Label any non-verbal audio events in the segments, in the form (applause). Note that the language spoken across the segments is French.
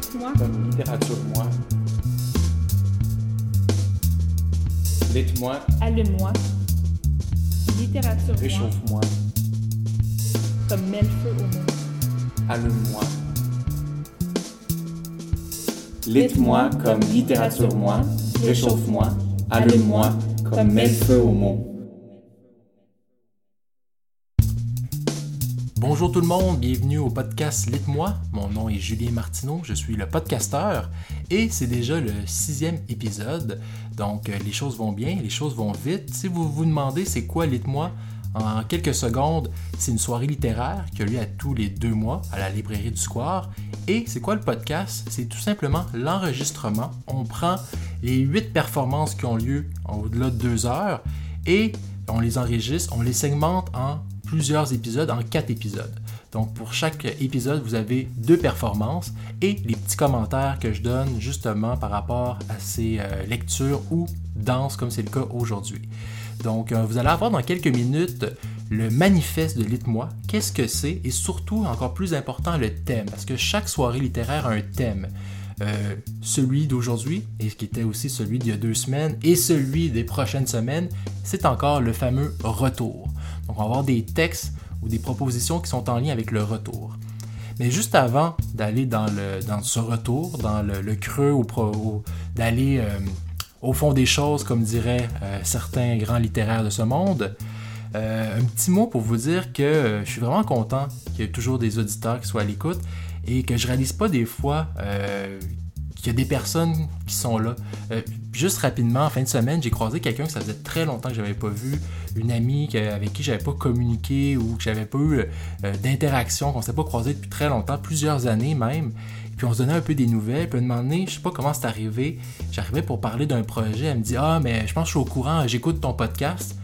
Dites-moi. Comme littérature-moi. Dites-moi. Allume-moi. Littérature. Réchauffe-moi. Comme mets feu au monde. Allume-moi. Lite-moi comme littérature-moi. Réchauffe-moi. Allume-moi comme mets feu au monde. Bonjour tout le monde, bienvenue au podcast Lite-moi. Mon nom est Julien Martineau, je suis le podcasteur et c'est déjà le sixième épisode. Donc euh, les choses vont bien, les choses vont vite. Si vous vous demandez c'est quoi Lite-moi, en quelques secondes, c'est une soirée littéraire qui a lieu à tous les deux mois à la librairie du Square. Et c'est quoi le podcast? C'est tout simplement l'enregistrement. On prend les huit performances qui ont lieu au-delà de deux heures et on les enregistre, on les segmente en plusieurs épisodes, en quatre épisodes. Donc pour chaque épisode, vous avez deux performances et les petits commentaires que je donne justement par rapport à ces euh, lectures ou danses comme c'est le cas aujourd'hui. Donc euh, vous allez avoir dans quelques minutes le manifeste de Lite-moi, qu'est-ce que c'est? Et surtout encore plus important le thème parce que chaque soirée littéraire a un thème. Euh, celui d'aujourd'hui, et qui était aussi celui d'il y a deux semaines, et celui des prochaines semaines, c'est encore le fameux retour. Donc on va avoir des textes ou des propositions qui sont en lien avec le retour. Mais juste avant d'aller dans, dans ce retour, dans le, creux, ou, d'aller euh, au fond des choses, comme diraient euh, certains grands littéraires de ce monde, un petit mot pour vous dire que je suis vraiment content qu'il y ait toujours des auditeurs qui soient à l'écoute et que je réalise pas des fois euh, qu'il y a des personnes qui sont là. Euh, juste rapidement, en fin de semaine, j'ai croisé quelqu'un que ça faisait très longtemps que j'avais pas vu, une amie avec qui j'avais pas communiqué ou que j'avais pas eu euh, d'interaction, qu'on s'est pas croisé depuis très longtemps, plusieurs années même. Puis on se donnait un peu des nouvelles. Puis un moment donné, je sais pas comment c'est arrivé. J'arrivais pour parler d'un projet. Elle me dit Ah, mais je pense que je suis au courant, j'écoute ton podcast.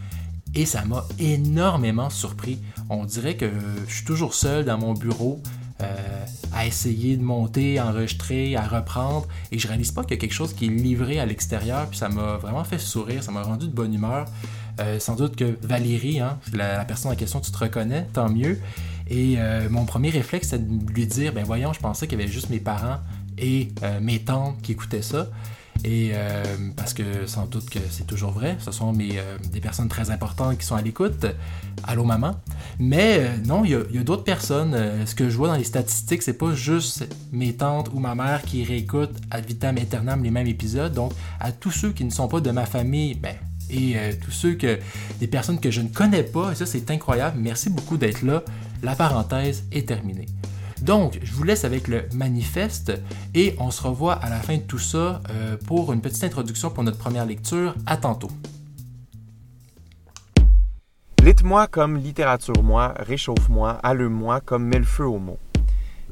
Et ça m'a énormément surpris. On dirait que je suis toujours seul dans mon bureau euh, à essayer de monter, enregistrer, à reprendre, et je réalise pas qu'il y a quelque chose qui est livré à l'extérieur, puis ça m'a vraiment fait sourire, ça m'a rendu de bonne humeur. Euh, sans doute que Valérie, hein, la, personne en question, tu te reconnais, tant mieux. Et euh, mon premier réflexe, c'est de lui dire, ben voyons, je pensais qu'il y avait juste mes parents et mes tantes qui écoutaient ça. Et parce que sans doute que c'est toujours vrai, ce sont des personnes très importantes qui sont à l'écoute. Allô maman? Mais euh, non, il y a, d'autres personnes. ce que je vois dans les statistiques, c'est pas juste mes tantes ou ma mère qui réécoutent ad vitam aeternam les mêmes épisodes. Donc à tous ceux qui ne sont pas de ma famille, ben, et tous ceux que des personnes que je ne connais pas, et ça c'est incroyable. Merci beaucoup d'être là. La parenthèse est terminée. Donc, je vous laisse avec le manifeste et on se revoit à la fin de tout ça euh, pour une petite introduction pour notre première lecture. À tantôt. Lite-moi comme littérature-moi, réchauffe-moi, allume-moi comme mets le feu au mot.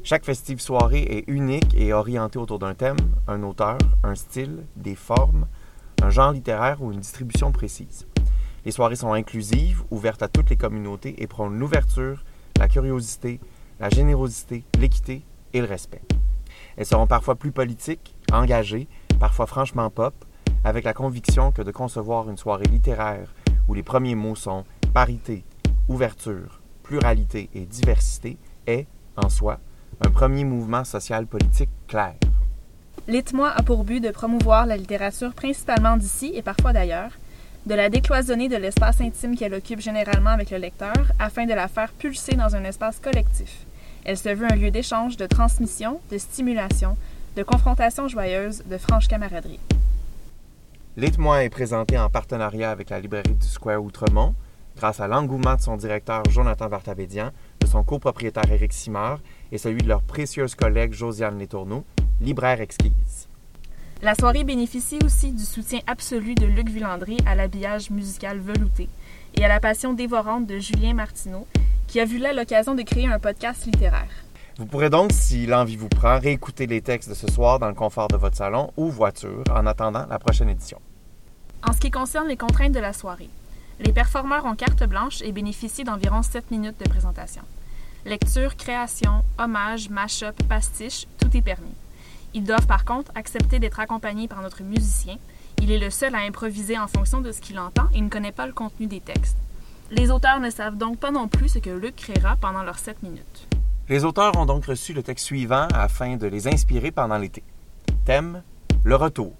Chaque festive soirée est unique et orientée autour d'un thème, un auteur, un style, des formes, un genre littéraire ou une distribution précise. Les soirées sont inclusives, ouvertes à toutes les communautés et prônent l'ouverture, la curiosité, la générosité, l'équité et le respect. Elles seront parfois plus politiques, engagées, parfois franchement pop, avec la conviction que de concevoir une soirée littéraire où les premiers mots sont parité, ouverture, pluralité et diversité est, en soi, un premier mouvement social politique clair. Lite-moi a pour but de promouvoir la littérature principalement d'ici et parfois d'ailleurs, de la décloisonner de l'espace intime qu'elle occupe généralement avec le lecteur afin de la faire pulser dans un espace collectif. Elle se veut un lieu d'échange, de transmission, de stimulation, de confrontation joyeuse, de franche camaraderie. Lite-moi est présenté en partenariat avec la librairie du Square Outremont, grâce à l'engouement de son directeur Jonathan Vartabédian, de son copropriétaire Éric Simard et celui de leur précieuse collègue Josiane Letourneau, libraire exquise. La soirée bénéficie aussi du soutien absolu de Luc Villandry à l'habillage musical velouté et à la passion dévorante de Julien Martineau, qui a vu là l'occasion de créer un podcast littéraire. Vous pourrez donc, si l'envie vous prend, réécouter les textes de ce soir dans le confort de votre salon ou voiture en attendant la prochaine édition. En ce qui concerne les contraintes de la soirée, les performeurs ont carte blanche et bénéficient d'environ 7 minutes de présentation. Lecture, création, hommage, mash-up, pastiche, tout est permis. Ils doivent par contre accepter d'être accompagnés par notre musicien. Il est le seul à improviser en fonction de ce qu'il entend et ne connaît pas le contenu des textes. Les auteurs ne savent donc pas non plus ce que Luc créera pendant leurs 7 minutes. Les auteurs ont donc reçu le texte suivant afin de les inspirer pendant l'été. Thème Le retour.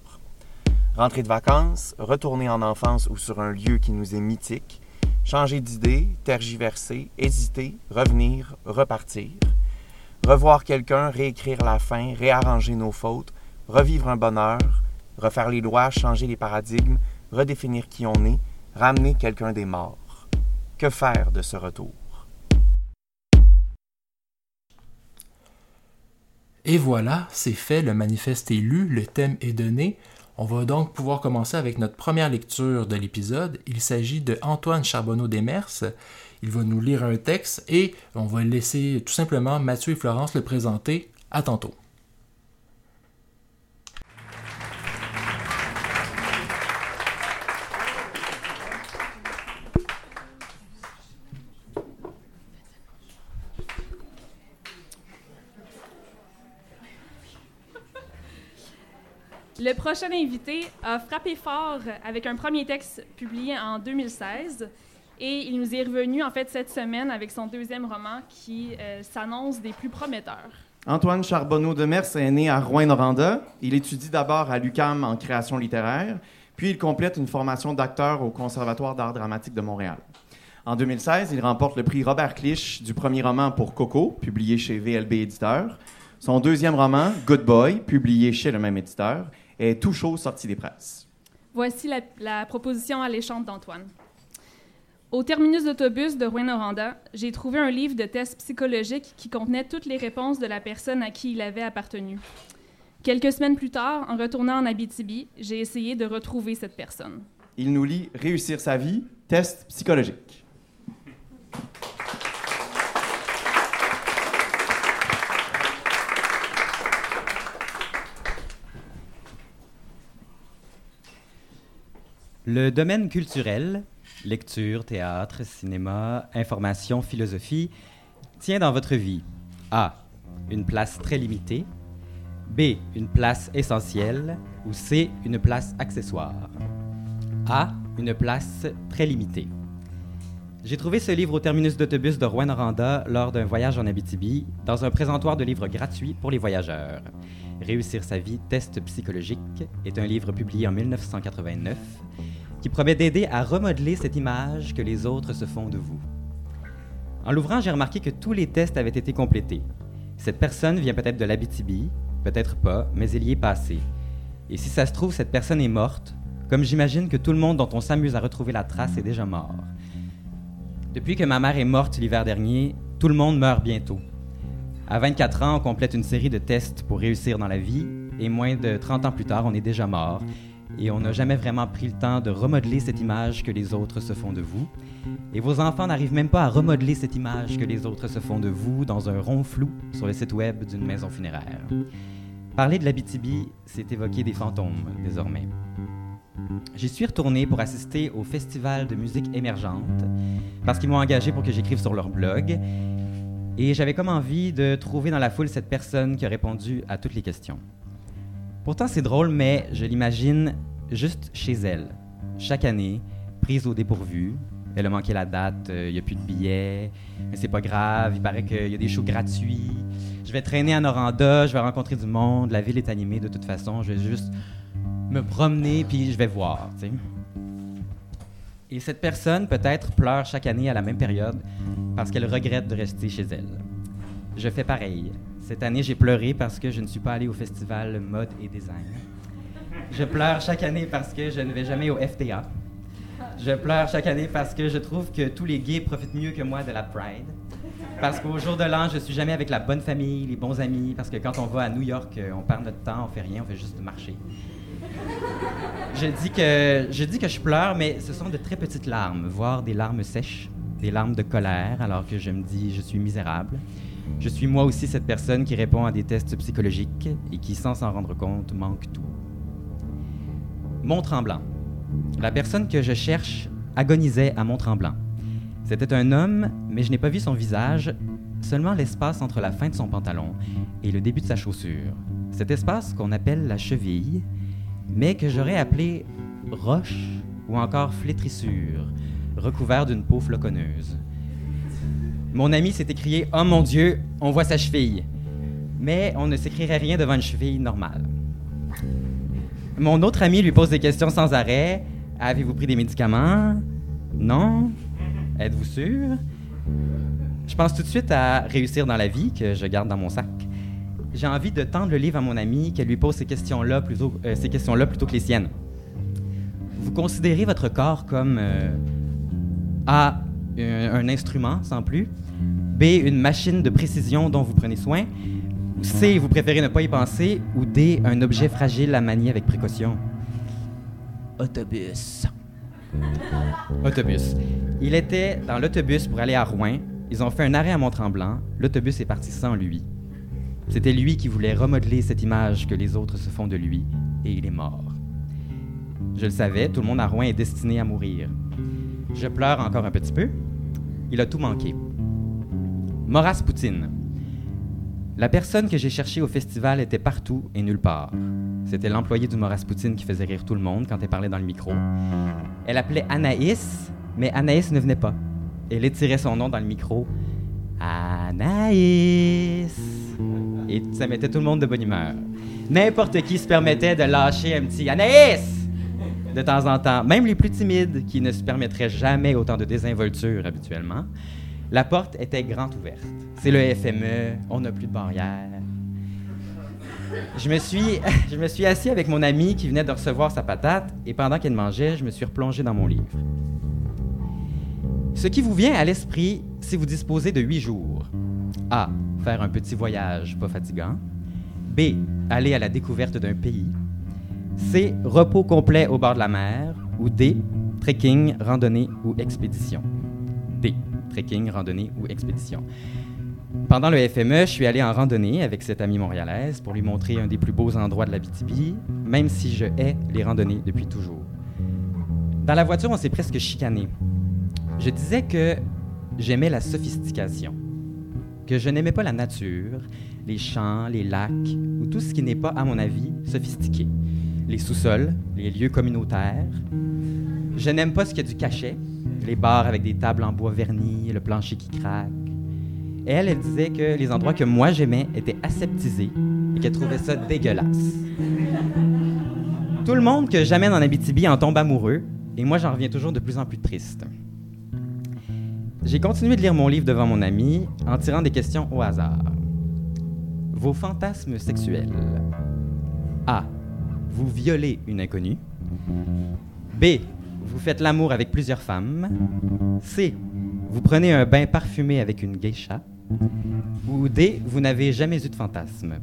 Rentrer de vacances, retourner en enfance ou sur un lieu qui nous est mythique, changer d'idée, tergiverser, hésiter, revenir, repartir, revoir quelqu'un, réécrire la fin, réarranger nos fautes, revivre un bonheur, refaire les lois, changer les paradigmes, redéfinir qui on est, ramener quelqu'un des morts. Que faire de ce retour? Et voilà, c'est fait, le manifeste est lu, le thème est donné. On va donc pouvoir commencer avec notre première lecture de l'épisode. Il s'agit de Antoine Charbonneau Desmers. Il va nous lire un texte et on va laisser tout simplement Mathieu et Florence le présenter. À tantôt. Le prochain invité a frappé fort avec un premier texte publié en 2016 et il nous est revenu en fait cette semaine avec son deuxième roman qui euh, s'annonce des plus prometteurs. Antoine Charbonneau de Mers est né à Rouen-Noranda. Il étudie d'abord à l'UCAM en création littéraire, puis il complète une formation d'acteur au Conservatoire d'art dramatique de Montréal. En 2016, il remporte le prix Robert Clich du premier roman pour Coco, publié chez VLB Éditeur. Son deuxième roman, Good Boy, publié chez le même éditeur, est tout chaud sorti des presses. Voici la, la proposition alléchante d'Antoine. Au terminus d'autobus de Rouen-Noranda, j'ai trouvé un livre de tests psychologiques qui contenait toutes les réponses de la personne à qui il avait appartenu. Quelques semaines plus tard, en retournant en Abitibi, j'ai essayé de retrouver cette personne. Il nous lit Réussir sa vie, test psychologique. Le domaine culturel, lecture, théâtre, cinéma, information, philosophie, tient dans votre vie A. Une place très limitée. B. Une place essentielle. Ou C. Une place accessoire. A. Une place très limitée. J'ai trouvé ce livre au terminus d'autobus de Rouen-Noranda lors d'un voyage en Abitibi, dans un présentoir de livres gratuits pour les voyageurs. Réussir sa vie, test psychologique est un livre publié en 1989 qui promet d'aider à remodeler cette image que les autres se font de vous. En l'ouvrant, j'ai remarqué que tous les tests avaient été complétés. Cette personne vient peut-être de l'Abitibi, peut-être pas, mais elle y est passée. Et si ça se trouve, cette personne est morte, comme j'imagine que tout le monde dont on s'amuse à retrouver la trace est déjà mort. Depuis que ma mère est morte l'hiver dernier, tout le monde meurt bientôt. À 24 ans, on complète une série de tests pour réussir dans la vie, et moins de 30 ans plus tard, on est déjà mort, et on n'a jamais vraiment pris le temps de remodeler cette image que les autres se font de vous. Et vos enfants n'arrivent même pas à remodeler cette image que les autres se font de vous dans un rond flou sur le site web d'une maison funéraire. Parler de l'Abitibi, c'est évoquer des fantômes désormais. J'y suis retourné pour assister au festival de musique émergente parce qu'ils m'ont engagé pour que j'écrive sur leur blog. Et j'avais comme envie de trouver dans la foule cette personne qui a répondu à toutes les questions. Pourtant, c'est drôle, mais je l'imagine juste chez elle, chaque année, prise au dépourvu. Elle a manqué la date, il n'y a plus de billets, mais c'est pas grave, il paraît qu'il y a des shows gratuits. Je vais traîner à Noranda, je vais rencontrer du monde, la ville est animée de toute façon, je vais juste me promener puis je vais voir, tu sais. Et cette personne, peut-être, pleure chaque année à la même période parce qu'elle regrette de rester chez elle. Je fais pareil. Cette année, j'ai pleuré parce que je ne suis pas allé au festival mode et design. Je pleure chaque année parce que je ne vais jamais au FTA. Je pleure chaque année parce que je trouve que tous les gays profitent mieux que moi de la Pride. Parce qu'au jour de l'an, je suis jamais avec la bonne famille, les bons amis, parce que quand on va à New York, on perd notre temps, on fait rien, on fait juste marcher. Je dis que je dis que je pleure, mais ce sont de très petites larmes, voire des larmes sèches, des larmes de colère, alors que je me dis je suis misérable. Je suis moi aussi cette personne qui répond à des tests psychologiques et qui, sans s'en rendre compte, manque tout. Mont-Tremblant. La personne que je cherche agonisait à Mont-Tremblant. C'était un homme, mais je n'ai pas vu son visage, seulement l'espace entre la fin de son pantalon et le début de sa chaussure. Cet espace qu'on appelle la cheville, mais que j'aurais appelé roche ou encore flétrissure, recouvert d'une peau floconneuse. Mon ami s'est écrié Oh mon Dieu, on voit sa cheville. Mais on ne s'écrirait rien devant une cheville normale. Mon autre ami lui pose des questions sans arrêt. Avez-vous pris des médicaments Non Êtes-vous sûr? Je pense tout de suite à réussir dans la vie que je garde dans mon sac. J'ai envie de tendre le livre à mon ami qu'elle lui pose ces questions-là plutôt, euh, ces questions-là plutôt que les siennes. Vous considérez votre corps comme euh, A. Un, un instrument sans plus, B. Une machine de précision dont vous prenez soin, C. Vous préférez ne pas y penser, ou D. Un objet fragile à manier avec précaution. Autobus. Autobus. Il était dans l'autobus pour aller à Rouen. Ils ont fait un arrêt à Mont-Tremblant. L'autobus est parti sans lui. C'était lui qui voulait remodeler cette image que les autres se font de lui, et il est mort. Je le savais, tout le monde à Rouen est destiné à mourir. Je pleure encore un petit peu. Il a tout manqué. Moras Poutine. La personne que j'ai cherchée au festival était partout et nulle part. C'était l'employé du Moras Poutine qui faisait rire tout le monde quand elle parlait dans le micro. Elle appelait Anaïs, mais Anaïs ne venait pas. Elle étirait son nom dans le micro. Anaïs. Et ça mettait tout le monde de bonne humeur. N'importe qui se permettait de lâcher un petit Anaïs de temps en temps, même les plus timides qui ne se permettraient jamais autant de désinvolture habituellement. La porte était grande ouverte. C'est le FME, on n'a plus de barrière. Je me, suis, (laughs) je me suis assis avec mon ami qui venait de recevoir sa patate et pendant qu'elle mangeait, je me suis replongé dans mon livre. Ce qui vous vient à l'esprit si vous disposez de huit jours. A. Faire un petit voyage pas fatigant. B. Aller à la découverte d'un pays. C. Repos complet au bord de la mer. Ou D. Trekking, randonnée ou expédition. D. Trekking, randonnée ou expédition. Pendant le FME, je suis allé en randonnée avec cette amie montréalaise pour lui montrer un des plus beaux endroits de la BTB, même si je hais les randonnées depuis toujours. Dans la voiture, on s'est presque chicané. Je disais que j'aimais la sophistication, que je n'aimais pas la nature, les champs, les lacs, ou tout ce qui n'est pas, à mon avis, sophistiqué. Les sous-sols, les lieux communautaires. Je n'aime pas ce qu'il y a du cachet, les bars avec des tables en bois verni, le plancher qui craque. Et elle, elle disait que les endroits que moi j'aimais étaient aseptisés et qu'elle trouvait ça dégueulasse. Tout le monde que j'amène en Abitibi en tombe amoureux, et moi j'en reviens toujours de plus en plus triste. J'ai continué de lire mon livre devant mon ami en tirant des questions au hasard. Vos fantasmes sexuels. A. Vous violez une inconnue. B. Vous faites l'amour avec plusieurs femmes. C. Vous prenez un bain parfumé avec une geisha. Ou D. Vous n'avez jamais eu de fantasme.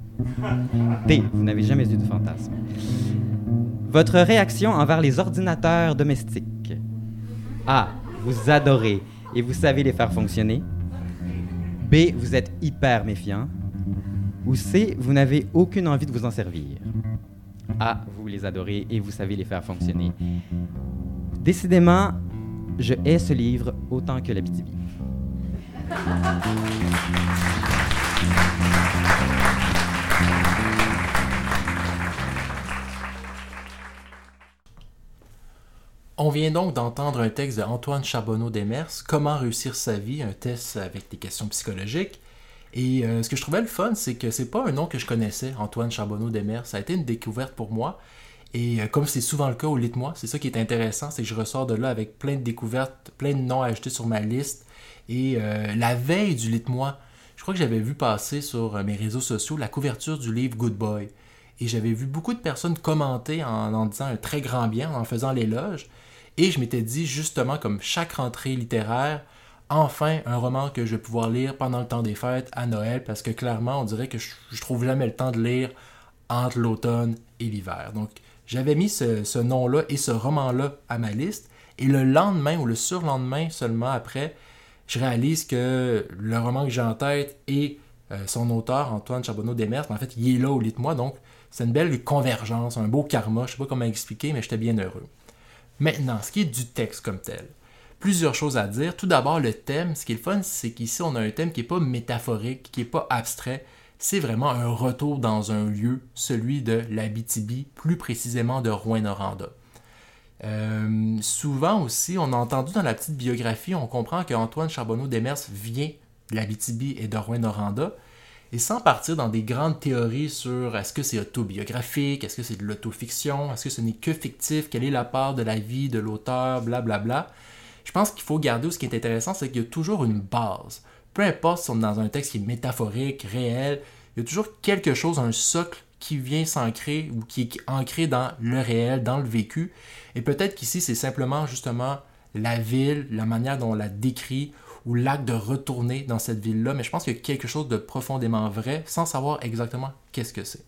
D. Vous n'avez jamais eu de fantasme. Votre réaction envers les ordinateurs domestiques. A. Vous adorez et vous savez les faire fonctionner? B. Vous êtes hyper méfiant. Ou C. Vous n'avez aucune envie de vous en servir. A. Vous les adorez et vous savez les faire fonctionner. Décidément, je hais ce livre autant que la BTB. On vient donc d'entendre un texte de Antoine Charbonneau Demers, Comment réussir sa vie, un test avec des questions psychologiques. Et euh, ce que je trouvais le fun, c'est que c'est pas un nom que je connaissais, Antoine Charbonneau Demers. Ça a été une découverte pour moi. Et euh, comme c'est souvent le cas au lit moi, c'est ça qui est intéressant, c'est que je ressors de là avec plein de découvertes, plein de noms ajoutés sur ma liste. Et euh, la veille du lit moi, je crois que j'avais vu passer sur mes réseaux sociaux la couverture du livre Good Boy. Et j'avais vu beaucoup de personnes commenter en en disant un très grand bien, en faisant l'éloge. Et je m'étais dit justement, comme chaque rentrée littéraire, enfin un roman que je vais pouvoir lire pendant le temps des fêtes à Noël, parce que clairement, on dirait que je, je trouve jamais le temps de lire entre l'automne et l'hiver. Donc, j'avais mis ce, nom-là et ce roman-là à ma liste. Et le lendemain ou le surlendemain seulement après, je réalise que le roman que j'ai en tête et euh, son auteur, Antoine Charbonneau Demers, en fait, il est là au lit de moi. Donc, c'est une belle convergence, un beau karma. Je sais pas comment expliquer, mais j'étais bien heureux. Maintenant, ce qui est du texte comme tel. Plusieurs choses à dire. Tout d'abord, le thème. Ce qui est le fun, c'est qu'ici, on a un thème qui n'est pas métaphorique, qui n'est pas abstrait. C'est vraiment un retour dans un lieu, celui de l'Abitibi, plus précisément de Rouen-Noranda. Euh, souvent aussi, on a entendu dans la petite biographie, on comprend qu'Antoine Charbonneau Demers vient de l'Abitibi et de Rouen-Noranda, et sans partir dans des grandes théories sur est-ce que c'est autobiographique, est-ce que c'est de l'autofiction, est-ce que ce n'est que fictif, quelle est la part de la vie de l'auteur, blablabla. Je pense qu'il faut garder ce qui est intéressant, c'est qu'il y a toujours une base. Peu importe si on est dans un texte qui est métaphorique, réel, il y a toujours quelque chose, un socle qui vient s'ancrer ou qui est ancré dans le réel, dans le vécu. Et peut-être qu'ici, c'est simplement justement la ville, la manière dont on la décrit ou l'acte de retourner dans cette ville-là, mais je pense qu'il y a quelque chose de profondément vrai sans savoir exactement qu'est-ce que c'est.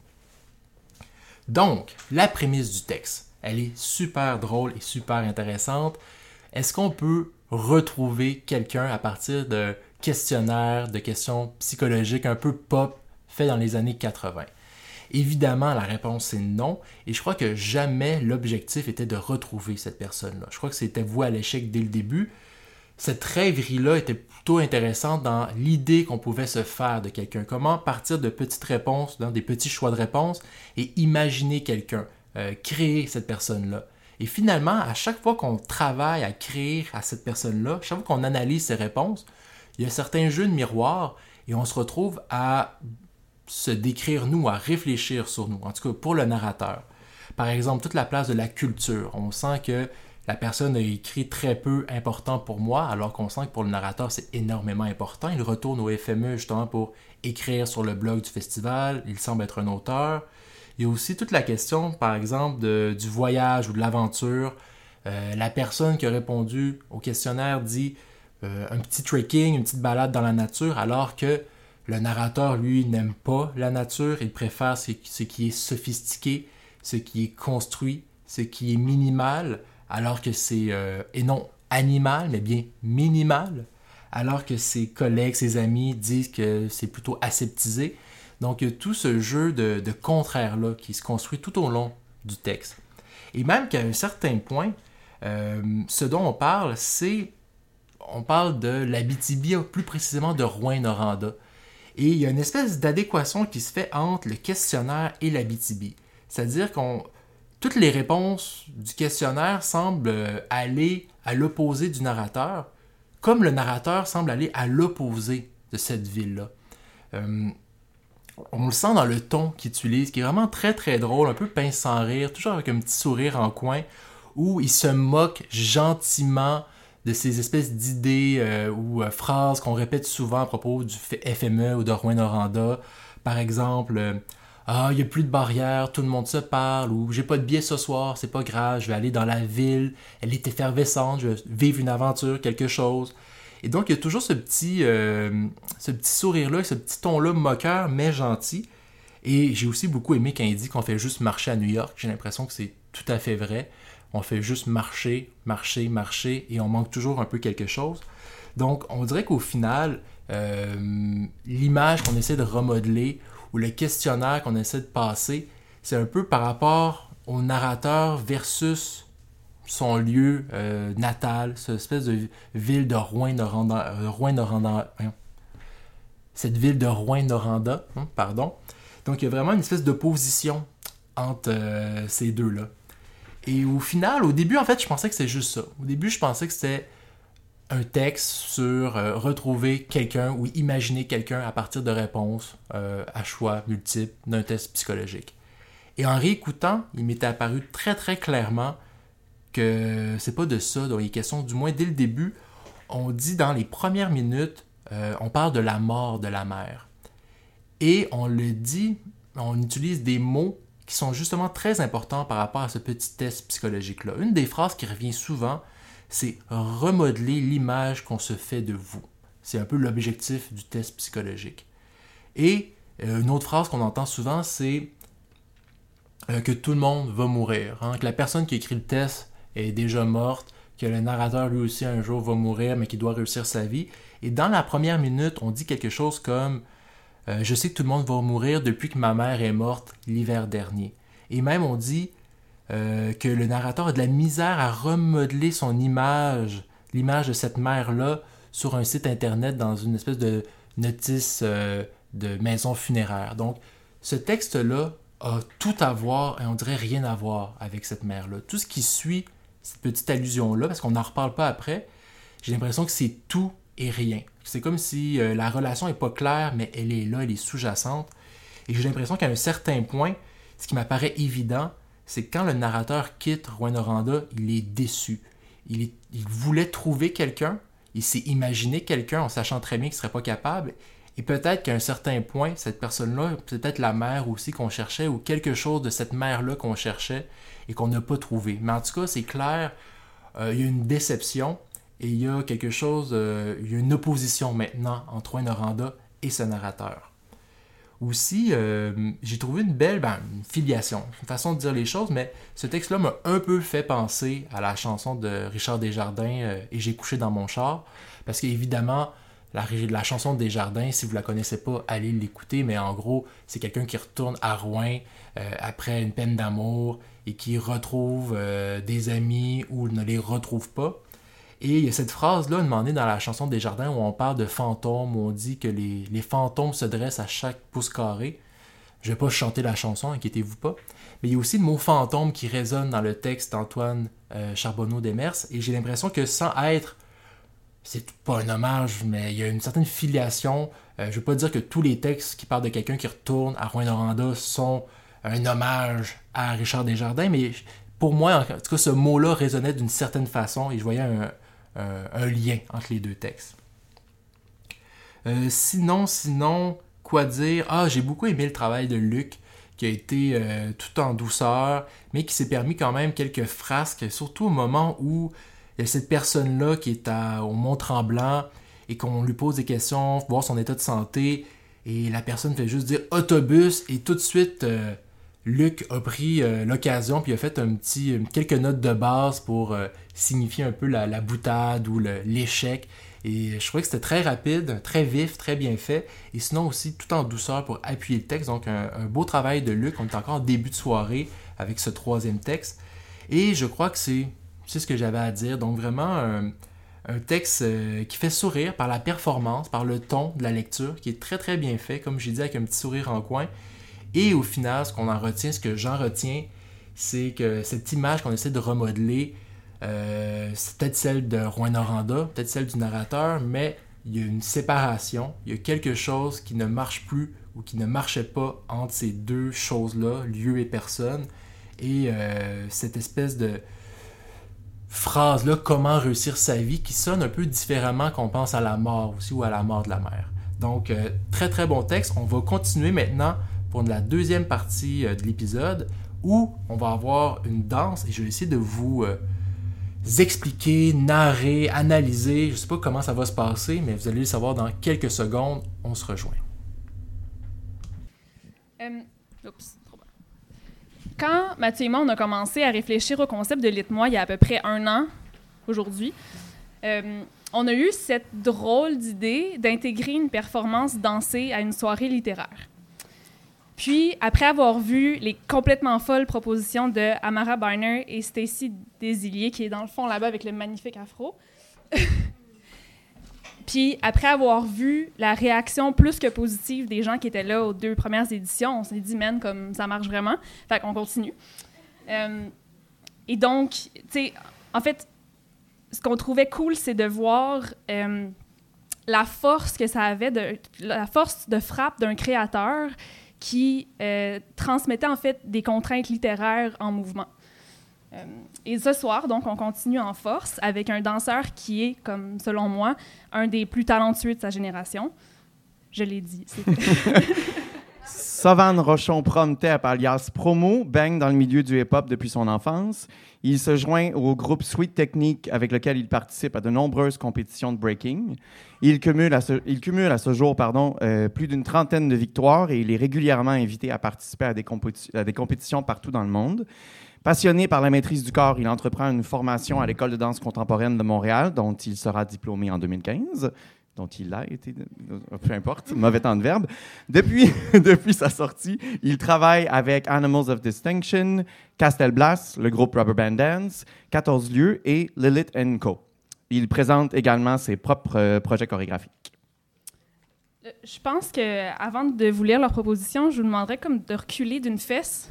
Donc, la prémisse du texte, elle est super drôle et super intéressante. Est-ce qu'on peut retrouver quelqu'un à partir de questionnaires, de questions psychologiques un peu pop faits dans les années 80? Évidemment, la réponse est non, et je crois que jamais l'objectif était de retrouver cette personne-là. Je crois que c'était voué à l'échec dès le début, cette rêverie-là était plutôt intéressante dans l'idée qu'on pouvait se faire de quelqu'un. Comment partir de petites réponses, des petits choix de réponses, et imaginer quelqu'un, euh, créer cette personne-là. Et finalement, à chaque fois qu'on travaille à créer à cette personne-là, chaque fois qu'on analyse ses réponses, il y a certains jeux de miroir et on se retrouve à se décrire nous, à réfléchir sur nous, en tout cas pour le narrateur. Par exemple, toute la place de la culture. On sent que la personne a écrit très peu important pour moi, alors qu'on sent que pour le narrateur, c'est énormément important. Il retourne au FME justement pour écrire sur le blog du festival. Il semble être un auteur. Il y a aussi toute la question, par exemple, du voyage ou de l'aventure. Euh, la personne qui a répondu au questionnaire dit euh, un petit trekking, une petite balade dans la nature, alors que le narrateur, lui, n'aime pas la nature. Il préfère ce qui est sophistiqué, ce qui est construit, ce qui est minimal alors que c'est, euh, et non animal, mais bien minimal, alors que ses collègues, ses amis disent que c'est plutôt aseptisé. Donc, il tout ce jeu de, contraire-là qui se construit tout au long du texte. Et même qu'à un certain point, euh, ce dont on parle, c'est. On parle de l'Abitibi, plus précisément de Rouen-Noranda. Et il y a une espèce d'adéquation qui se fait entre le questionnaire et l'Abitibi. C'est-à-dire qu'on toutes les réponses du questionnaire semblent euh, aller à l'opposé du narrateur, comme le narrateur semble aller à l'opposé de cette ville-là. Euh, on le sent dans le ton qu'il utilise, qui est vraiment très très drôle, un peu pince sans rire, toujours avec un petit sourire en coin, où il se moque gentiment de ces espèces d'idées euh, ou phrases qu'on répète souvent à propos du FME ou de Rouen-Noranda. Par exemple, ah, il n'y a plus de barrière, tout le monde se parle, ou j'ai pas de billet ce soir, c'est pas grave, je vais aller dans la ville, elle est effervescente, je vais vivre une aventure, quelque chose. Et donc, il y a toujours ce petit, euh, ce petit sourire-là, ce petit ton-là moqueur, mais gentil. Et j'ai aussi beaucoup aimé quand il dit qu'on fait juste marcher à New York. J'ai l'impression que c'est tout à fait vrai. On fait juste marcher, marcher, marcher, et on manque toujours un peu quelque chose. Donc, on dirait qu'au final, euh, l'image qu'on essaie de remodeler, ou le questionnaire qu'on essaie de passer, c'est un peu par rapport au narrateur versus son lieu euh, natal, cette espèce de ville de Rouen-Noranda. Euh, Rouen cette ville de Rouen-Noranda, hein, pardon. Donc il y a vraiment une espèce d'opposition entre euh, ces deux-là. Et au final, au début, en fait, je pensais que c'était juste ça. Au début, je pensais que c'était un texte sur euh, retrouver quelqu'un ou imaginer quelqu'un à partir de réponses euh, à choix multiples d'un test psychologique. Et en réécoutant, il m'était apparu très très clairement que c'est pas de ça dont il est question, du moins dès le début. On dit dans les premières minutes, euh, on parle de la mort de la mère. Et on le dit, on utilise des mots qui sont justement très importants par rapport à ce petit test psychologique-là. Une des phrases qui revient souvent, c'est remodeler l'image qu'on se fait de vous. C'est un peu l'objectif du test psychologique. Et euh, une autre phrase qu'on entend souvent, c'est euh, que tout le monde va mourir, hein, que la personne qui écrit le test est déjà morte, que le narrateur lui aussi un jour va mourir, mais qu'il doit réussir sa vie. Et dans la première minute, on dit quelque chose comme euh, Je sais que tout le monde va mourir depuis que ma mère est morte l'hiver dernier. Et même on dit euh, que le narrateur a de la misère à remodeler son image, l'image de cette mère-là, sur un site internet dans une espèce de notice euh, de maison funéraire. Donc, ce texte-là a tout à voir et on dirait rien à voir avec cette mère-là. Tout ce qui suit cette petite allusion-là, parce qu'on n'en reparle pas après, j'ai l'impression que c'est tout et rien. C'est comme si euh, la relation n'est pas claire, mais elle est là, elle est sous-jacente. Et j'ai l'impression qu'à un certain point, ce qui m'apparaît évident, c'est quand le narrateur quitte Rwanda, il est déçu. Il, voulait trouver quelqu'un, il s'est imaginé quelqu'un en sachant très bien qu'il ne serait pas capable. Et peut-être qu'à un certain point, cette personne-là, peut-être la mère aussi qu'on cherchait, ou quelque chose de cette mère-là qu'on cherchait et qu'on n'a pas trouvé. Mais en tout cas, c'est clair, euh, il y a une déception et il y a quelque chose, euh, il y a une opposition maintenant entre Noranda et ce narrateur. Aussi, euh, j'ai trouvé une belle ben, filiation, une façon de dire les choses, mais ce texte-là m'a un peu fait penser à la chanson de Richard Desjardins Et j'ai couché dans mon char, parce qu'évidemment, la, la chanson de Desjardins, si vous la connaissez pas, allez l'écouter, mais en gros, c'est quelqu'un qui retourne à Rouen après une peine d'amour et qui retrouve des amis ou ne les retrouve pas. Et il y a cette phrase-là demandée dans la chanson des jardins où on parle de fantômes, où on dit que les, fantômes se dressent à chaque pouce carré. Je vais pas chanter la chanson, inquiétez-vous pas. Mais il y a aussi le mot fantôme qui résonne dans le texte d'Antoine euh, Charbonneau Demers. Et j'ai l'impression que sans être. C'est pas un hommage, mais il y a une certaine filiation. Euh, je veux pas dire que tous les textes qui parlent de quelqu'un qui retourne à Rouen-Noranda sont un hommage à Richard Desjardins, mais pour moi, en tout cas, ce mot-là résonnait d'une certaine façon et je voyais un, un lien entre les deux textes. Euh, sinon, sinon, quoi dire? Ah, j'ai beaucoup aimé le travail de Luc, qui a été euh, tout en douceur, mais qui s'est permis quand même quelques frasques, surtout au moment où il y a cette personne-là qui est au Mont-Tremblant et qu'on lui pose des questions, voir son état de santé, et la personne fait juste dire autobus, et tout de suite, Luc a pris euh, l'occasion puis a fait un petit, quelques notes de base pour euh, signifier un peu la, boutade ou l'échec. Et je trouvais que c'était très rapide, très vif, très bien fait. Et sinon aussi tout en douceur pour appuyer le texte. Donc un, beau travail de Luc. On est encore en début de soirée avec ce troisième texte. Et je crois que c'est ce que j'avais à dire. Donc vraiment un, un texte euh, qui fait sourire par la performance, par le ton de la lecture, qui est très très bien fait, comme j'ai dit, avec un petit sourire en coin. Et au final, ce qu'on en retient, ce que j'en retiens, c'est que cette image qu'on essaie de remodeler, euh, c'est peut-être celle de Rouen Noranda, peut-être celle du narrateur, mais il y a une séparation, il y a quelque chose qui ne marche plus ou qui ne marchait pas entre ces deux choses-là, lieu et personne. Et euh, cette espèce de phrase-là, comment réussir sa vie, qui sonne un peu différemment qu'on pense à la mort aussi ou à la mort de la mère. Donc, euh, très très bon texte. On va continuer maintenant pour la deuxième partie euh, de l'épisode où on va avoir une danse et je vais essayer de vous euh, expliquer, narrer, analyser. Je ne sais pas comment ça va se passer, mais vous allez le savoir dans quelques secondes. On se rejoint. Euh, Quand Mathieu et moi, on a commencé à réfléchir au concept de Lit-moi il y a à peu près un an aujourd'hui, on a eu cette drôle d'idée d'intégrer une performance dansée à une soirée littéraire. Puis, après avoir vu les complètement folles propositions de Amara Barner et Stacy Desilliers, qui est dans le fond là-bas avec le magnifique afro, (laughs) puis après avoir vu la réaction plus que positive des gens qui étaient là aux deux premières éditions, on s'est dit, man, comme ça marche vraiment. Fait qu'on continue. Euh, et donc, tu sais, en fait, ce qu'on trouvait cool, c'est de voir euh, la force que ça avait, de, la force de frappe d'un créateur qui euh, transmettait en fait des contraintes littéraires en mouvement. Euh, et ce soir, donc, on continue en force avec un danseur qui est, comme selon moi, un des plus talentueux de sa génération. Je l'ai dit. (laughs) (laughs) Savan Rochon Promtep, alias Promo, baigne dans le milieu du hip-hop depuis son enfance. Il se joint au groupe Sweet Technique avec lequel il participe à de nombreuses compétitions de breaking. Il cumule à ce, jour euh, plus d'une trentaine de victoires et il est régulièrement invité à participer à des, à des compétitions partout dans le monde. Passionné par la maîtrise du corps, il entreprend une formation à l'École de danse contemporaine de Montréal, dont il sera diplômé en 2015 dont il a été, peu importe, mauvais temps de verbe. Depuis, (laughs) depuis sa sortie, il travaille avec Animals of Distinction, Castel Blas, le groupe Rubber Band Dance, 14 lieux et Lilith Co. Il présente également ses propres euh, projets chorégraphiques. Euh, je pense que avant de vous lire leur proposition, je vous demanderais comme de reculer d'une fesse.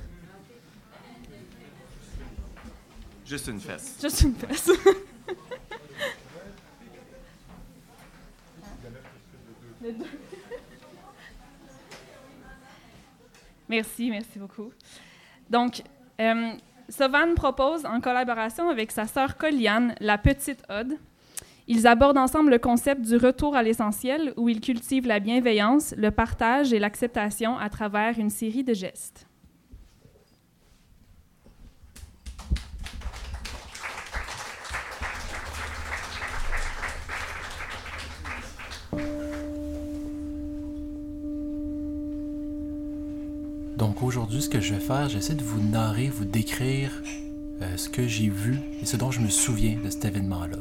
Juste une fesse. Juste une fesse. (laughs) (laughs) Merci, merci beaucoup. Donc, euh, Sovan propose, en collaboration avec sa sœur Coliane, la petite ode. Ils abordent ensemble le concept du retour à l'essentiel, où ils cultivent la bienveillance, le partage et l'acceptation à travers une série de gestes. Donc aujourd'hui, ce que je vais faire, j'essaie de vous narrer, vous décrire euh, ce que j'ai vu et ce dont je me souviens de cet événement-là.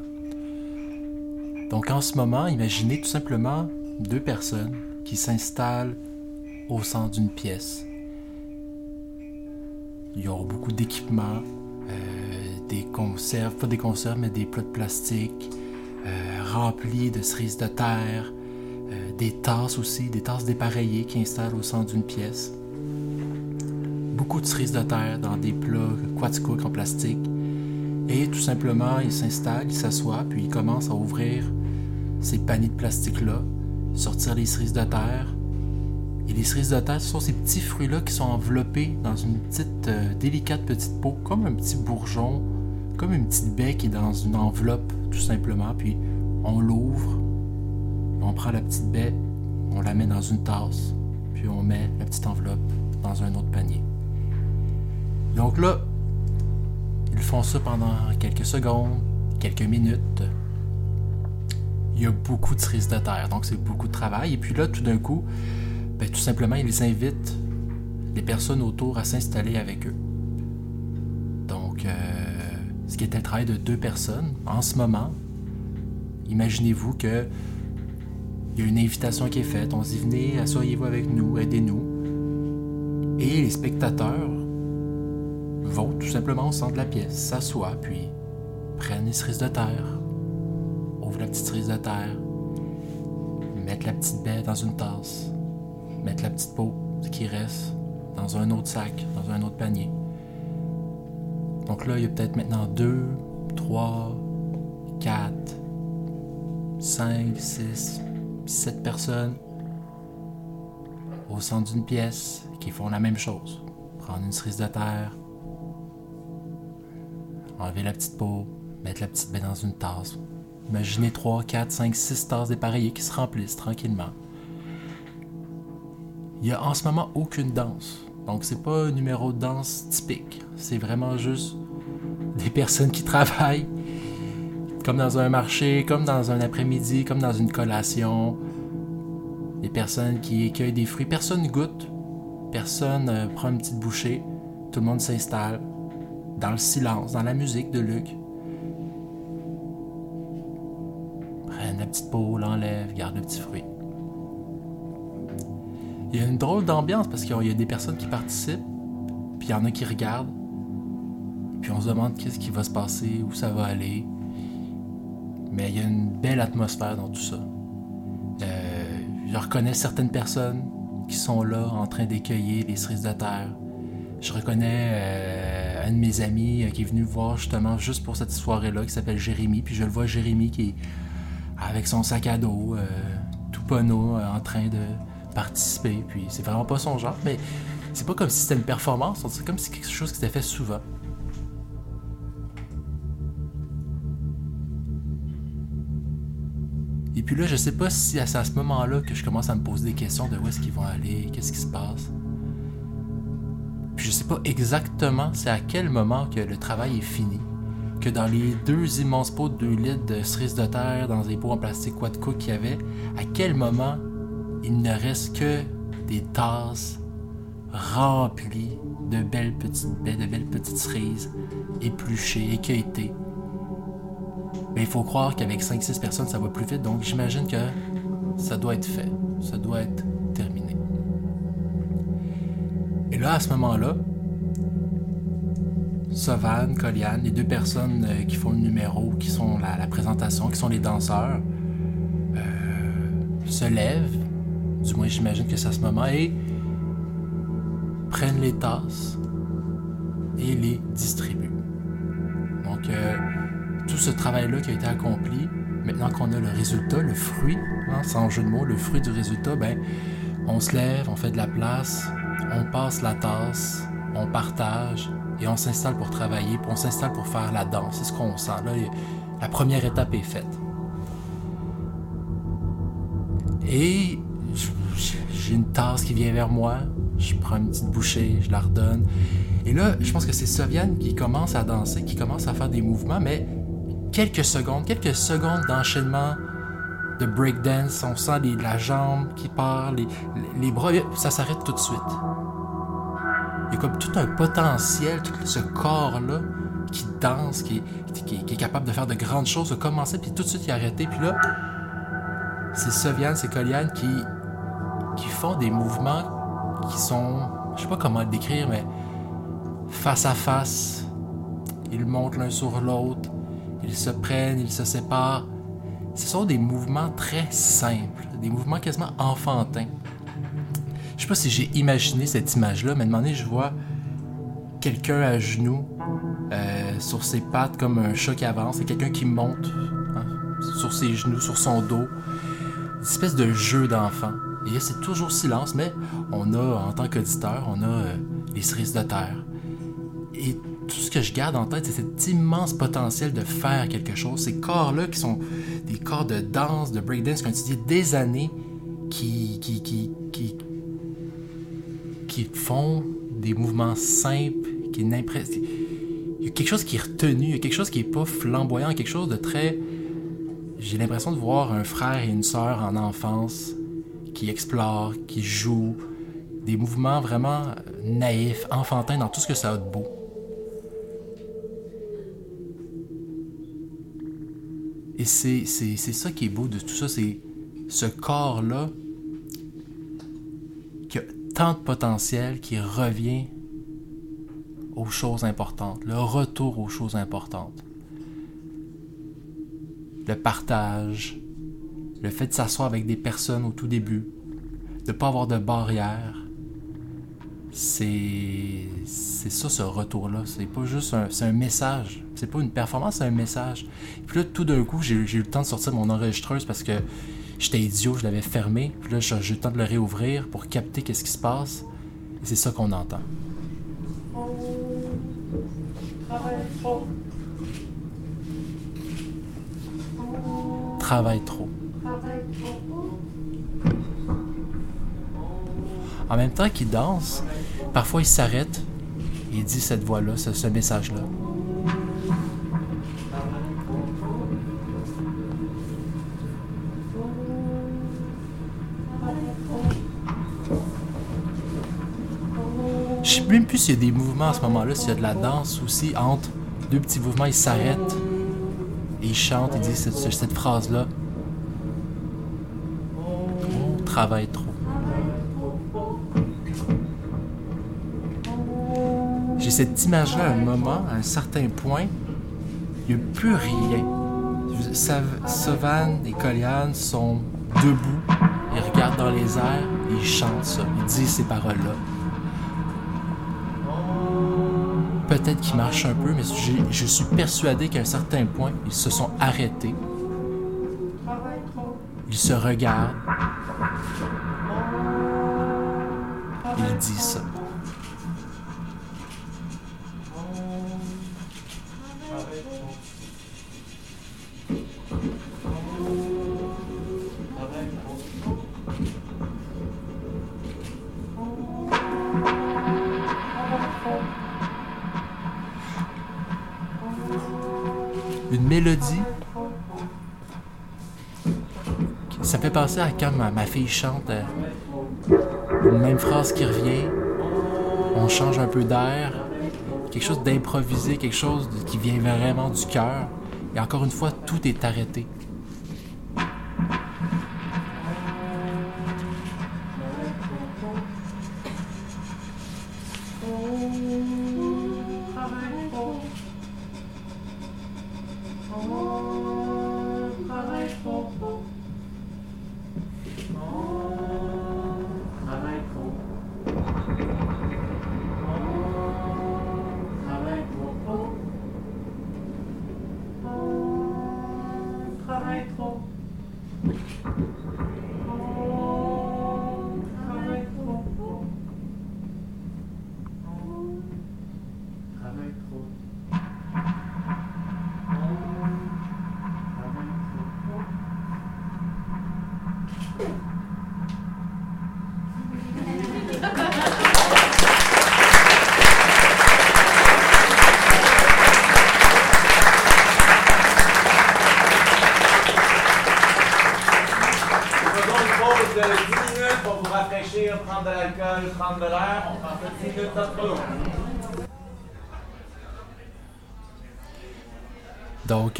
Donc en ce moment, imaginez tout simplement deux personnes qui s'installent au centre d'une pièce. Ils ont beaucoup d'équipements, euh, des conserves, pas des conserves, mais des plats de plastique euh, remplis de cerises de terre, des tasses aussi, des tasses dépareillées qui installent au centre d'une pièce. Beaucoup de cerises de terre dans des plats quaticook en plastique. Et tout simplement, ils s'installent, ils s'assoient, puis ils commencent à ouvrir ces paniers de plastique-là, sortir les cerises de terre. Et les cerises de terre, ce sont ces petits fruits-là qui sont enveloppés dans une petite, euh, délicate petite peau, comme un petit bourgeon, comme une petite baie qui est dans une enveloppe, tout simplement. Puis on l'ouvre, on prend la petite baie, on la met dans une tasse, puis on met la petite enveloppe dans un autre panier. Donc là, ils font ça pendant quelques secondes, quelques minutes. Il y a beaucoup de cerises de terre, donc c'est beaucoup de travail. Et puis là, tout d'un coup, ben, tout simplement, ils invitent les personnes autour à s'installer avec eux. Donc, euh, ce qui était le travail de deux personnes, en ce moment, imaginez-vous que il y a une invitation qui est faite, on se dit venez, asseyez-vous avec nous, aidez-nous. Et les spectateurs vont tout simplement au centre de la pièce, s'assoient, puis prennent les cerises de terre, ouvrent la petite cerise de terre, mettent la petite baie dans une tasse, mettent la petite peau, ce qui reste, dans un autre sac, dans un autre panier. Donc là, il y a peut-être maintenant deux, trois, quatre, cinq, six, sept personnes au centre d'une pièce qui font la même chose. Prendre une cerise de terre, enlever la petite peau, mettre la petite baie dans une tasse. Imaginez 3, 4, 5, 6 tasses dépareillées qui se remplissent tranquillement. Il n'y a en ce moment aucune danse. Donc c'est pas un numéro de danse typique. C'est vraiment juste des personnes qui (laughs) travaillent comme dans un marché, comme dans un après-midi, comme dans une collation. Des personnes qui accueillent des fruits. Personne goûte. Personne euh, prend une petite bouchée. Tout le monde s'installe dans le silence, dans la musique de Luc. Prennent la petite peau, l'enlève, garde le petit fruit. Il y a une drôle d'ambiance parce qu'il y a des personnes qui participent, puis il y en a qui regardent, puis on se demande qu'est-ce qui va se passer, où ça va aller. Mais il y a une belle atmosphère dans tout ça. Euh, je reconnais certaines personnes qui sont là en train d'écueiller les cerises de terre. Je reconnais euh, un de mes amis euh, qui est venu me voir justement juste pour cette soirée-là, qui s'appelle Jérémy. Puis je le vois, Jérémy, qui est avec son sac à dos, euh, tout euh, en train de participer. Puis c'est vraiment pas son genre, mais c'est pas comme si c'était une performance, c'est comme si quelque chose qui s'était fait souvent. Et puis là, je sais pas si c'est à ce moment-là que je commence à me poser des questions de où est-ce qu'ils vont aller, qu'est-ce qui se passe. Je sais pas exactement c'est à quel moment que le travail est fini. Que dans les deux immenses pots de 2 litres de cerises de terre dans des pots en plastique Quadco qu'il y avait, à quel moment il ne reste que des tasses remplies de belles petites baies, de belles petites cerises, épluchées, écueillées. Mais il faut croire qu'avec 5-6 personnes, ça va plus vite, donc j'imagine que ça doit être fait. Ça doit être là, à ce moment-là, Savan, Coliane, les deux personnes euh, qui font le numéro, qui sont la, la présentation, qui sont les danseurs, euh, se lèvent, du moins j'imagine que c'est à ce moment, et prennent les tasses et les distribuent. Donc, euh, tout ce travail-là qui a été accompli maintenant qu'on a le résultat, le fruit, hein, sans jeu de mots, le fruit du résultat, ben, on se lève, on fait de la place, on passe la tasse, on partage et on s'installe pour travailler, puis on s'installe pour faire la danse. C'est ce qu'on sent. Là, la première étape est faite. Et j'ai une tasse qui vient vers moi, je prends une petite bouchée, je la redonne. Et là, je pense que c'est Soviane qui commence à danser, qui commence à faire des mouvements, mais quelques secondes, quelques secondes d'enchaînement de breakdance, on sent la jambe qui part, les, les bras, ça s'arrête tout de suite. Il y a comme tout un potentiel, tout ce corps-là qui danse, qui, est capable de faire de grandes choses, de commencer, puis tout de suite il a arrêté. Puis là, c'est Soviane, c'est Koliane qui, qui font des mouvements qui sont, je sais pas comment le décrire, mais face à face. Ils montent l'un sur l'autre, ils se prennent, ils se séparent. Ce sont des mouvements très simples, des mouvements quasiment enfantins. Je sais pas si j'ai imaginé cette image-là, mais donné, je vois quelqu'un à genoux, euh, sur ses pattes comme un chat qui avance, et quelqu'un qui monte hein, sur ses genoux, sur son dos. Une espèce de jeu d'enfant. Et c'est toujours silence, mais on a, en tant qu'auditeur, on a euh, les cerises de terre. Et tout ce que je garde en tête, c'est cet immense potentiel de faire quelque chose. Ces corps-là qui sont des corps de danse, de breakdance, qui ont étudié des années, qui, qui, qui, qui font des mouvements simples, qui n'impressionnent. Il y a quelque chose qui est retenu, il y a quelque chose qui est pas flamboyant, quelque chose de très. J'ai l'impression de voir un frère et une sœur en enfance qui explorent, qui jouent, des mouvements vraiment naïfs, enfantins dans tout ce que ça a de beau. Et c'est ça qui est beau de tout ça, c'est ce corps-là de potentiel, qui revient aux choses importantes, le retour aux choses importantes. Le partage, le fait de s'asseoir avec des personnes au tout début, de ne pas avoir de barrière, c'est ça ce retour là c'est pas juste un c'est un message. C'est pas une performance c'est un message. Puis là tout d'un coup j'ai eu le temps de sortir mon enregistreuse parce que j'étais idiot je l'avais fermé. Puis là j'ai eu le temps de le réouvrir pour capter qu'est-ce qui se passe. Et c'est ça qu'on entend. Travaille trop. En même temps qu'il danse, parfois il s'arrête. Et il dit cette voix-là, ce, message-là. Je sais même plus s'il y a des mouvements à ce moment-là, s'il y a de la danse aussi entre deux petits mouvements, il s'arrête et il chante, il dit cette, phrase-là. On travaille trop. cette image-là à un moment, à un certain point, il n'y a plus rien. Savan et Coliane sont debout, ils regardent dans les airs et ils chantent ça, ils disent ces paroles-là. Peut-être qu'ils marchent un peu, mais je suis persuadé qu'à un certain point, ils se sont arrêtés. Ils se regardent. Ils disent ça. Quand ma, fille chante euh, une même phrase qui revient. On change un peu d'air. Quelque chose d'improvisé, quelque chose qui vient vraiment du cœur. Et encore une fois, tout est arrêté. Michael.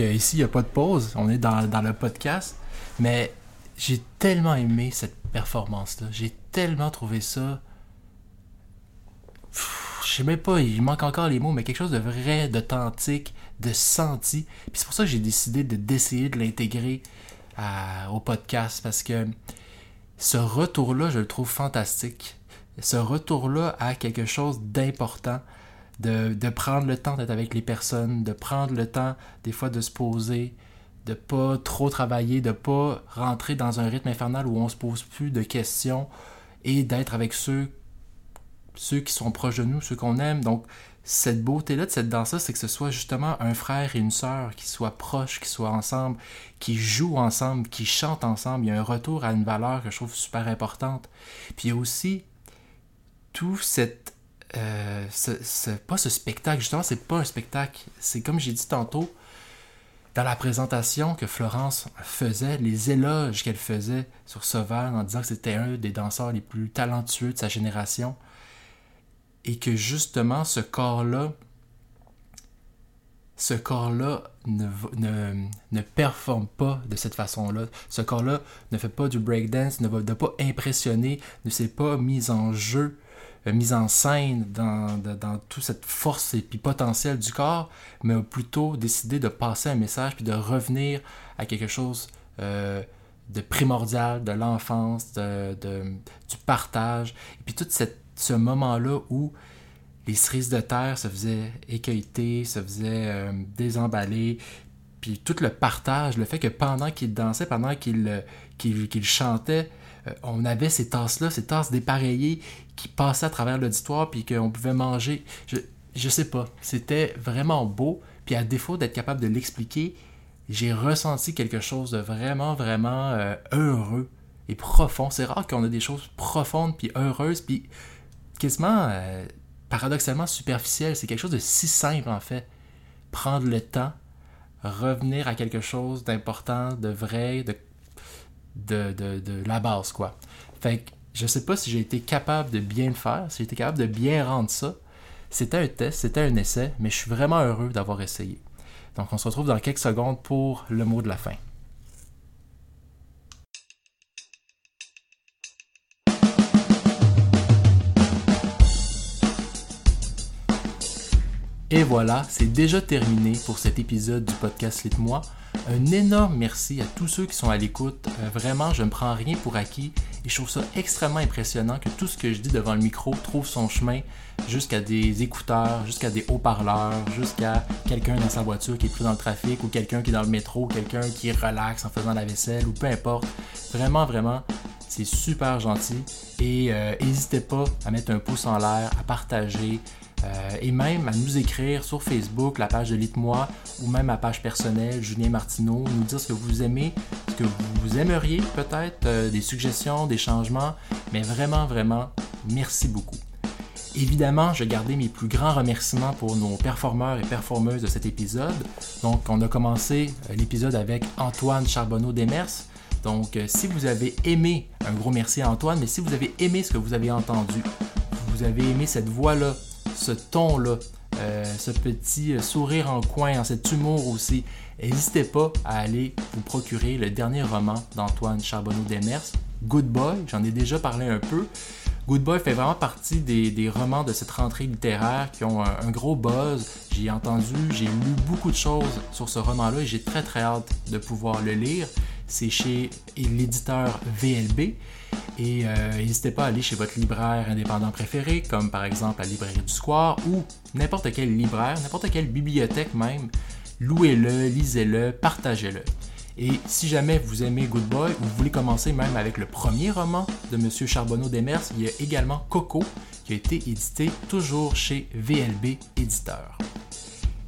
Ici, il n'y a pas de pause, on est dans, le podcast, mais j'ai tellement aimé cette performance-là. J'ai tellement trouvé ça... Pff, Je sais même pas, il manque encore les mots, mais quelque chose de vrai, d'authentique, de senti. Puis c'est pour ça que j'ai décidé de d'essayer de l'intégrer à- au podcast, parce que ce retour-là, je le trouve fantastique. Ce retour-là a quelque chose d'important, de, prendre le temps d'être avec les personnes, de prendre le temps des fois de se poser, de pas trop travailler, de pas rentrer dans un rythme infernal où on se pose plus de questions et d'être avec ceux, ceux qui sont proches de nous, ceux qu'on aime. Donc, cette beauté-là de cette danse-là, c'est que ce soit justement un frère et une sœur qui soient proches, qui soient ensemble, qui jouent ensemble, qui chantent ensemble. Il y a un retour à une valeur que je trouve super importante. Puis il y a aussi tout cette. Euh, ce, ce- pas ce spectacle, justement, c'est pas un spectacle. C'est comme j'ai dit tantôt, dans la présentation que Florence faisait, les éloges qu'elle faisait sur Sauvage en disant que c'était un des danseurs les plus talentueux de sa génération et que justement ce corps-là, ce corps-là ne, ne, ne performe pas de cette façon-là. Ce corps-là ne fait pas du breakdance, ne va pas impressionner, ne s'est pas mis en jeu, euh, mis en scène dans, dans, toute cette force et puis potentiel du corps, mais a plutôt décidé de passer un message puis de revenir à quelque chose euh, de primordial, de l'enfance, de, du partage. Et puis tout cette- ce moment-là où les cerises de terre se faisaient écueilleter, se faisaient euh, désemballer, puis tout le partage, le fait que pendant qu'il dansait, pendant qu'il euh, qu'il qu'il chantait, euh, on avait ces tasses-là, ces tasses dépareillées qui passaient à travers l'auditoire, puis qu'on pouvait manger. Je, je sais pas, c'était vraiment beau, puis à défaut d'être capable de l'expliquer, j'ai ressenti quelque chose de vraiment, vraiment euh, heureux et profond. C'est rare qu'on a des choses profondes, puis heureuses, puis quasiment, euh, paradoxalement superficielles. C'est quelque chose de si simple, en fait. Prendre le temps, revenir à quelque chose d'important, de vrai, de, de, de, de la base, quoi. Fait que je sais pas si j'ai été capable de bien le faire, si j'ai été capable de bien rendre ça. C'était un test, c'était un essai, mais je suis vraiment heureux d'avoir essayé. Donc on se retrouve dans quelques secondes pour le mot de la fin. Et voilà, c'est déjà terminé pour cet épisode du podcast Lit-moi. Un énorme merci à tous ceux qui sont à l'écoute. Euh, vraiment, je ne prends rien pour acquis et je trouve ça extrêmement impressionnant que tout ce que je dis devant le micro trouve son chemin jusqu'à des écouteurs, jusqu'à des haut-parleurs, jusqu'à quelqu'un dans sa voiture qui est pris dans le trafic ou quelqu'un qui est dans le métro, quelqu'un qui relaxe en faisant la vaisselle ou peu importe. Vraiment, vraiment, c'est super gentil et euh, n'hésitez pas à mettre un pouce en l'air, à partager, et même à nous écrire sur Facebook, la page de Lite-moi, ou même ma page personnelle, Julien Martineau, nous dire ce que vous aimez, ce que vous aimeriez peut-être, euh, des suggestions, des changements, mais vraiment, vraiment, merci beaucoup. Évidemment, je gardais mes plus grands remerciements pour nos performeurs et performeuses de cet épisode. Donc, on a commencé euh, l'épisode avec Antoine Charbonneau-Demers. Donc, euh, si vous avez aimé, un gros merci à Antoine, mais si vous avez aimé ce que vous avez entendu, vous avez aimé cette voix-là, ce ton-là, euh, ce petit euh, sourire en coin, cet humour aussi, n'hésitez pas à aller vous procurer le dernier roman d'Antoine Charbonneau-Demers, Good Boy. J'en ai déjà parlé un peu. Good Boy fait vraiment partie des, romans de cette rentrée littéraire qui ont un, un gros buzz. J'ai entendu, j'ai lu beaucoup de choses sur ce roman-là et j'ai très très hâte de pouvoir le lire. C'est chez l'éditeur VLB. Et euh, n'hésitez pas à aller chez votre libraire indépendant préféré, comme par exemple la librairie du Square ou n'importe quel libraire, n'importe quelle bibliothèque même. Louez-le, lisez-le, partagez-le. Et si jamais vous aimez Good Boy ou vous voulez commencer même avec le premier roman de M. Charbonneau-Demers, il y a également Coco qui a été édité toujours chez VLB Éditeur.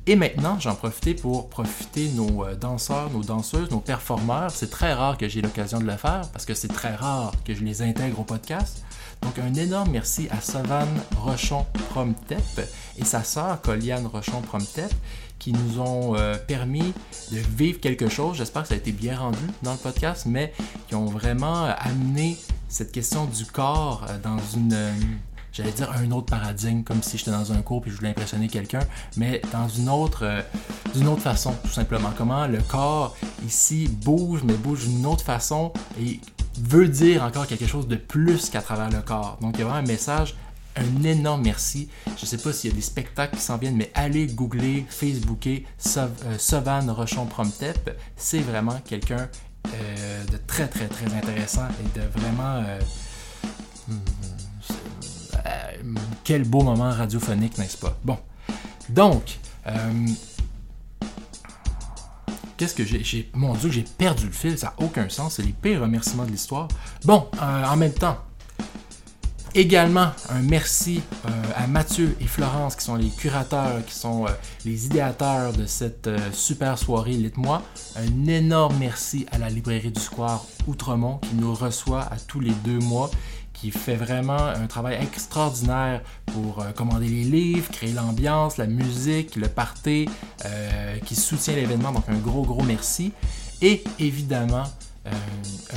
Et maintenant, j'en profite pour profiter nos euh, danseurs, nos danseuses, nos performeurs. C'est très rare que j'ai l'occasion de le faire parce que c'est très rare que je les intègre au podcast. Donc un énorme merci à Savane Rochon Promtep et sa sœur Coliane Rochon Promtep qui nous ont euh, permis de vivre quelque chose. J'espère que ça a été bien rendu dans le podcast, mais qui ont vraiment euh, amené cette question du corps dans une, j'allais dire un autre paradigme, comme si j'étais dans un cours puis je voulais impressionner quelqu'un, mais dans une autre, euh, d'une autre façon, tout simplement. Comment le corps ici bouge, mais bouge d'une autre façon et veut dire encore quelque chose de plus qu'à travers le corps. Donc il y a vraiment un message un énorme merci. Je ne sais pas s'il y a des spectacles qui s'en viennent, mais allez googler, Facebooker Sav euh, Rochon Promtep. C'est vraiment quelqu'un euh, de très très très intéressant et de vraiment euh, hmm, euh, quel beau moment radiophonique, n'est-ce pas? Bon, donc qu'est-ce que j'ai, mon Dieu, j'ai perdu le fil, ça n'a aucun sens, c'est les pires remerciements de l'histoire. Bon, en même temps, Également, un merci euh, à Mathieu et Florence qui sont les curateurs, qui sont euh, les idéateurs de cette euh, super soirée Lite-moi. Un énorme merci à la librairie du Square Outremont qui nous reçoit à tous les deux mois, qui fait vraiment un travail extraordinaire pour commander les livres, créer l'ambiance, la musique, le party, qui soutient l'événement. Donc un gros, gros merci. Et évidemment, euh,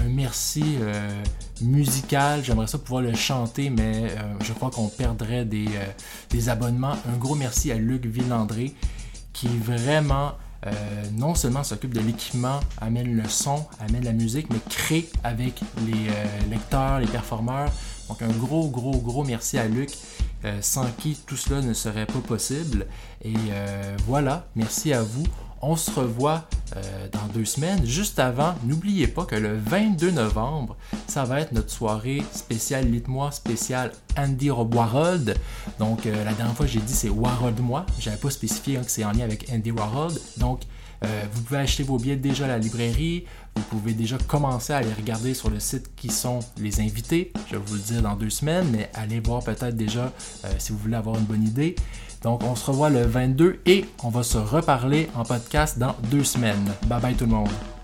un merci euh, musical. J'aimerais ça pouvoir le chanter, mais euh, je crois qu'on perdrait des, des, abonnements. Un gros merci à Luc Villandré qui vraiment non seulement s'occupe de l'équipement, amène le son, amène la musique, mais crée avec les lecteurs, les performeurs. Donc un gros, gros, gros merci à Luc, sans qui tout cela ne serait pas possible. Et voilà, merci à vous. On se revoit euh, dans deux semaines. Juste avant, n'oubliez pas que le 22 novembre, ça va être notre soirée spéciale Lite-moi, spéciale Andy Warhol. Donc, euh, la dernière fois, j'ai dit c'est Warhol moi. J'avais pas spécifié hein, que c'est en lien avec Andy Warhol. Donc, euh, vous pouvez acheter vos billets déjà à la librairie. Vous pouvez déjà commencer à aller regarder sur le site qui sont les invités. Je vais vous le dire dans deux semaines, mais allez voir peut-être déjà si vous voulez avoir une bonne idée. Donc, on se revoit le 22 et on va se reparler en podcast dans deux semaines. Bye bye tout le monde.